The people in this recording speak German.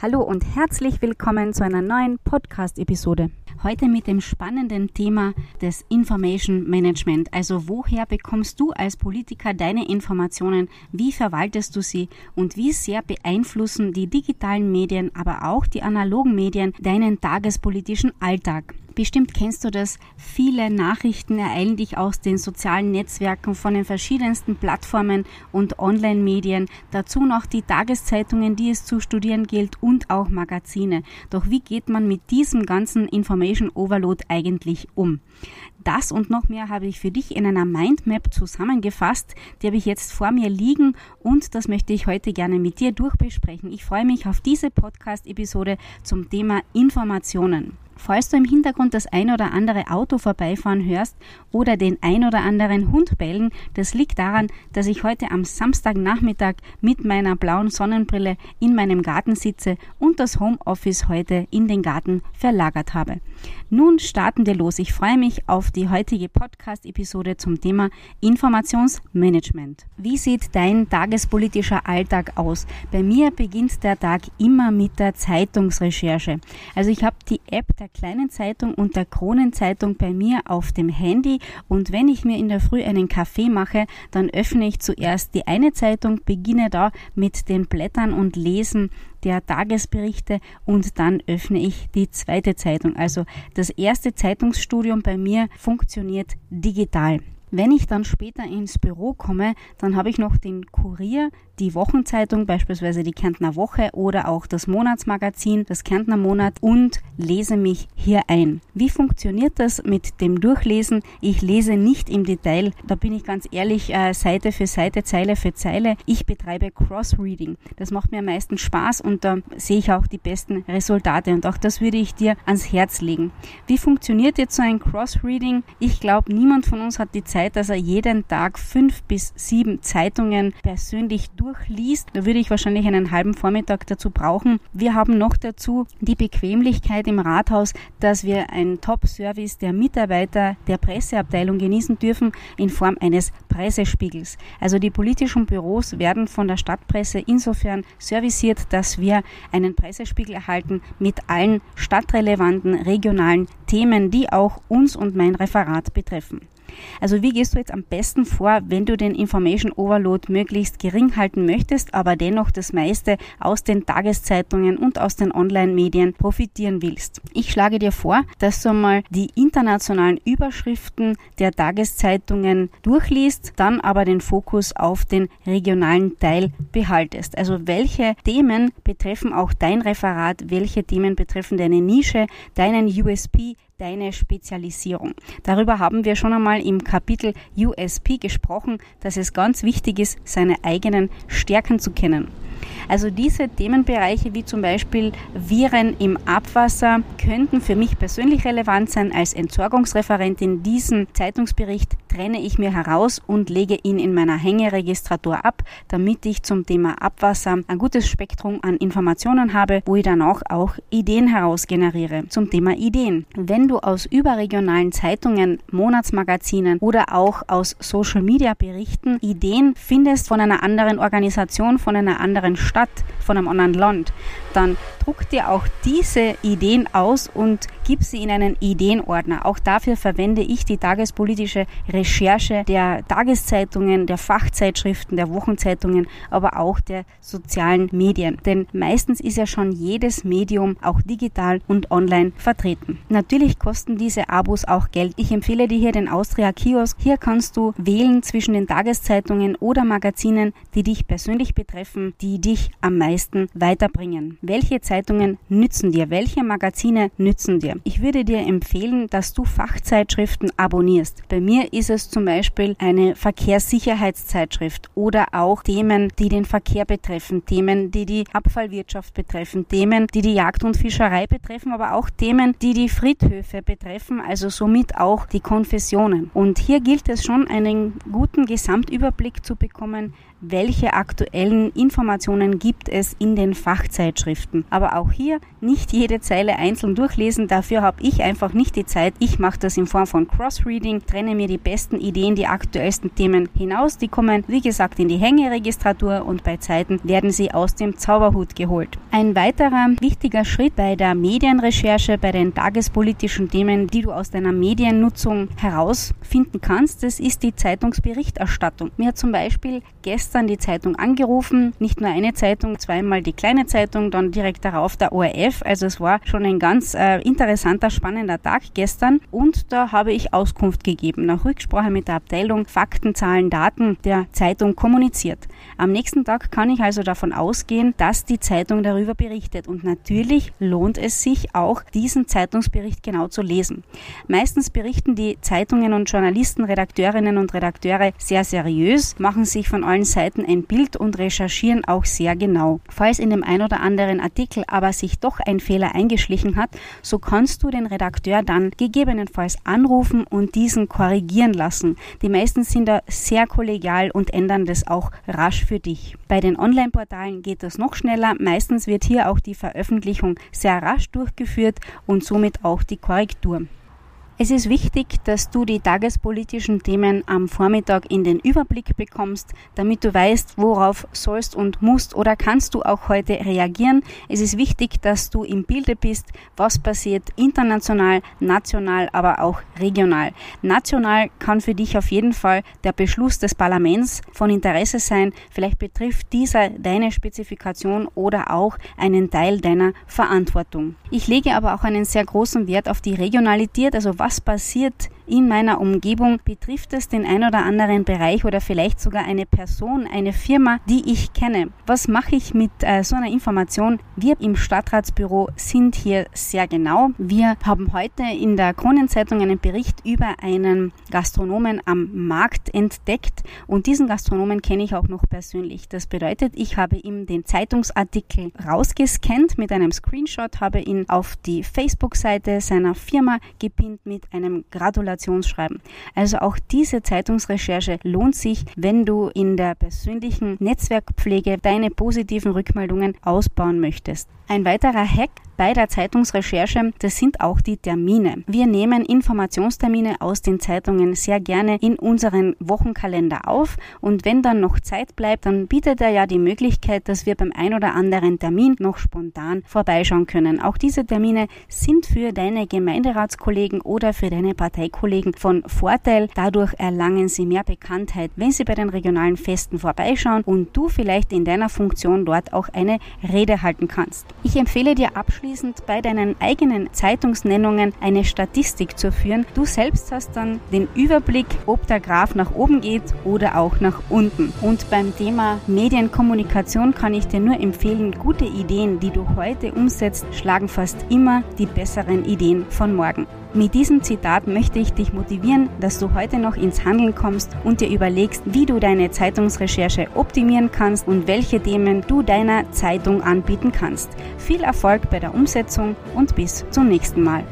Hallo und herzlich willkommen zu einer neuen Podcast-Episode. Heute mit dem spannenden Thema des Information Management. Also woher bekommst du als Politiker deine Informationen? Wie verwaltest du sie? Und wie sehr beeinflussen die digitalen Medien, aber auch die analogen Medien deinen tagespolitischen Alltag? Bestimmt kennst du das. Viele Nachrichten ereilen dich aus den sozialen Netzwerken von den verschiedensten Plattformen und Online-Medien. Dazu noch die Tageszeitungen, die es zu studieren gilt und auch Magazine. Doch wie geht man mit diesem ganzen Information Overload eigentlich um? Das und noch mehr habe ich für dich in einer Mindmap zusammengefasst. Die habe ich jetzt vor mir liegen und das möchte ich heute gerne mit dir durchbesprechen. Ich freue mich auf diese Podcast-Episode zum Thema Informationen. Falls du im Hintergrund das ein oder andere Auto vorbeifahren hörst oder den ein oder anderen Hund bellen, das liegt daran, dass ich heute am Samstagnachmittag mit meiner blauen Sonnenbrille in meinem Garten sitze und das Homeoffice heute in den Garten verlagert habe. Nun starten wir los. Ich freue mich auf die heutige Podcast-Episode zum Thema Informationsmanagement. Wie sieht dein tagespolitischer Alltag aus? Bei mir beginnt der Tag immer mit der Zeitungsrecherche. Also ich habe die App der der kleinen Zeitung und der Kronenzeitung bei mir auf dem Handy und wenn ich mir in der Früh einen Kaffee mache, dann öffne ich zuerst die eine Zeitung, beginne da mit den Blättern und Lesen der Tagesberichte und dann öffne ich die zweite Zeitung. Also das erste Zeitungsstudium bei mir funktioniert digital. Wenn ich dann später ins Büro komme, dann habe ich noch den Kurier, die Wochenzeitung, beispielsweise die Kärntner Woche oder auch das Monatsmagazin, das Kärntner Monat und lese mich hier ein. Wie funktioniert das mit dem Durchlesen? Ich lese nicht im Detail, da bin ich ganz ehrlich, äh, Seite für Seite, Zeile für Zeile. Ich betreibe Crossreading. Das macht mir am meisten Spaß und da sehe ich auch die besten Resultate und auch das würde ich dir ans Herz legen. Wie funktioniert jetzt so ein Crossreading? Ich glaube, niemand von uns hat die Zeit, dass er jeden Tag fünf bis sieben Zeitungen persönlich durch durchliest, da würde ich wahrscheinlich einen halben Vormittag dazu brauchen. Wir haben noch dazu die Bequemlichkeit im Rathaus, dass wir einen Top-Service der Mitarbeiter der Presseabteilung genießen dürfen in Form eines Pressespiegels. Also die politischen Büros werden von der Stadtpresse insofern serviciert, dass wir einen Pressespiegel erhalten mit allen stadtrelevanten regionalen Themen, die auch uns und mein Referat betreffen. Also wie gehst du jetzt am besten vor, wenn du den Information Overload möglichst gering halten möchtest, aber dennoch das meiste aus den Tageszeitungen und aus den Online-Medien profitieren willst? Ich schlage dir vor, dass du mal die internationalen Überschriften der Tageszeitungen durchliest, dann aber den Fokus auf den regionalen Teil behaltest. Also welche Themen betreffen auch dein Referat, welche Themen betreffen deine Nische, deinen USP, deine Spezialisierung. Darüber haben wir schon einmal im Kapitel USP gesprochen, dass es ganz wichtig ist, seine eigenen Stärken zu kennen. Also diese Themenbereiche wie zum Beispiel Viren im Abwasser könnten für mich persönlich relevant sein. Als Entsorgungsreferentin diesen Zeitungsbericht trenne ich mir heraus und lege ihn in meiner Hängeregistratur ab, damit ich zum Thema Abwasser ein gutes Spektrum an Informationen habe, wo ich dann auch, auch Ideen heraus generiere zum Thema Ideen. Wenn du aus überregionalen Zeitungen, Monatsmagazinen oder auch aus Social Media Berichten Ideen findest von einer anderen Organisation, von einer anderen Stadt, von einem anderen Land, dann druck dir auch diese Ideen aus und gib sie in einen Ideenordner. Auch dafür verwende ich die tagespolitische Recherche der Tageszeitungen, der Fachzeitschriften, der Wochenzeitungen, aber auch der sozialen Medien. Denn meistens ist ja schon jedes Medium auch digital und online vertreten. Natürlich kosten diese Abos auch Geld. Ich empfehle dir hier den Austria Kiosk. Hier kannst du wählen zwischen den Tageszeitungen oder Magazinen, die dich persönlich betreffen, die dich am meisten weiterbringen. Welche Zeitungen nützen dir? Welche Magazine nützen dir? Ich würde dir empfehlen, dass du Fachzeitschriften abonnierst. Bei mir ist es zum Beispiel eine Verkehrssicherheitszeitschrift oder auch Themen, die den Verkehr betreffen, Themen, die die Abfallwirtschaft betreffen, Themen, die die Jagd und Fischerei betreffen, aber auch Themen, die die Friedhöfe betreffen, also somit auch die Konfessionen. Und hier gilt es schon, einen guten Gesamtüberblick zu bekommen, welche aktuellen Informationen gibt es in den Fachzeitschriften. Aber auch hier nicht jede Zeile einzeln durchlesen, dafür habe ich einfach nicht die Zeit. Ich mache das in Form von Crossreading, trenne mir die besten Ideen, die aktuellsten Themen hinaus. Die kommen, wie gesagt, in die Hängeregistratur und bei Zeiten werden sie aus dem Zauberhut geholt. Ein weiterer wichtiger Schritt bei der Medienrecherche, bei den tagespolitischen Themen, die du aus deiner Mediennutzung herausfinden kannst, das ist die Zeitungsberichterstattung. Mir hat zum Beispiel gestern gestern die Zeitung angerufen, nicht nur eine Zeitung, zweimal die kleine Zeitung, dann direkt darauf der ORF. Also es war schon ein ganz äh, interessanter, spannender Tag gestern und da habe ich Auskunft gegeben, nach Rücksprache mit der Abteilung Fakten, Zahlen, Daten der Zeitung kommuniziert. Am nächsten Tag kann ich also davon ausgehen, dass die Zeitung darüber berichtet und natürlich lohnt es sich auch, diesen Zeitungsbericht genau zu lesen. Meistens berichten die Zeitungen und Journalisten, Redakteurinnen und Redakteure sehr seriös, machen sich von allen Seiten Seiten ein Bild und recherchieren auch sehr genau. Falls in dem ein oder anderen Artikel aber sich doch ein Fehler eingeschlichen hat, so kannst du den Redakteur dann gegebenenfalls anrufen und diesen korrigieren lassen. Die meisten sind da sehr kollegial und ändern das auch rasch für dich. Bei den Online-Portalen geht das noch schneller. Meistens wird hier auch die Veröffentlichung sehr rasch durchgeführt und somit auch die Korrektur. Es ist wichtig, dass du die tagespolitischen Themen am Vormittag in den Überblick bekommst, damit du weißt, worauf sollst und musst oder kannst du auch heute reagieren. Es ist wichtig, dass du im Bilde bist, was passiert international, national, aber auch regional. National kann für dich auf jeden Fall der Beschluss des Parlaments von Interesse sein. Vielleicht betrifft dieser deine Spezifikation oder auch einen Teil deiner Verantwortung. Ich lege aber auch einen sehr großen Wert auf die Regionalität, also was was passiert in meiner Umgebung, betrifft es den ein oder anderen Bereich oder vielleicht sogar eine Person, eine Firma, die ich kenne. Was mache ich mit äh, so einer Information? Wir im Stadtratsbüro sind hier sehr genau. Wir haben heute in der Kronenzeitung einen Bericht über einen Gastronomen am Markt entdeckt und diesen Gastronomen kenne ich auch noch persönlich. Das bedeutet, ich habe ihm den Zeitungsartikel rausgescannt mit einem Screenshot, habe ihn auf die Facebook-Seite seiner Firma gepinnt mit einem Gratulation Motivationsschreiben. Also auch diese Zeitungsrecherche lohnt sich, wenn du in der persönlichen Netzwerkpflege deine positiven Rückmeldungen ausbauen möchtest. Ein weiterer Hack bei der Zeitungsrecherche, das sind auch die Termine. Wir nehmen Informationstermine aus den Zeitungen sehr gerne in unseren Wochenkalender auf und wenn dann noch Zeit bleibt, dann bietet er ja die Möglichkeit, dass wir beim ein oder anderen Termin noch spontan vorbeischauen können. Auch diese Termine sind für deine Gemeinderatskollegen oder für deine Parteikollegen von Vorteil. Dadurch erlangen sie mehr Bekanntheit, wenn sie bei den regionalen Festen vorbeischauen und du vielleicht in deiner Funktion dort auch eine Rede halten kannst. Ich empfehle dir abschließend abschließend bei deinen eigenen Zeitungsnennungen eine Statistik zu führen. Du selbst hast dann den Überblick, ob der Graph nach oben geht oder auch nach unten. Und beim Thema Medienkommunikation kann ich dir nur empfehlen, gute Ideen, die du heute umsetzt, schlagen fast immer die besseren Ideen von morgen. Mit diesem Zitat möchte ich dich motivieren, dass du heute noch ins Handeln kommst und dir überlegst, wie du deine Zeitungsrecherche optimieren kannst und welche Themen du deiner Zeitung anbieten kannst. Viel Erfolg bei der Umsetzung und bis zum nächsten Mal.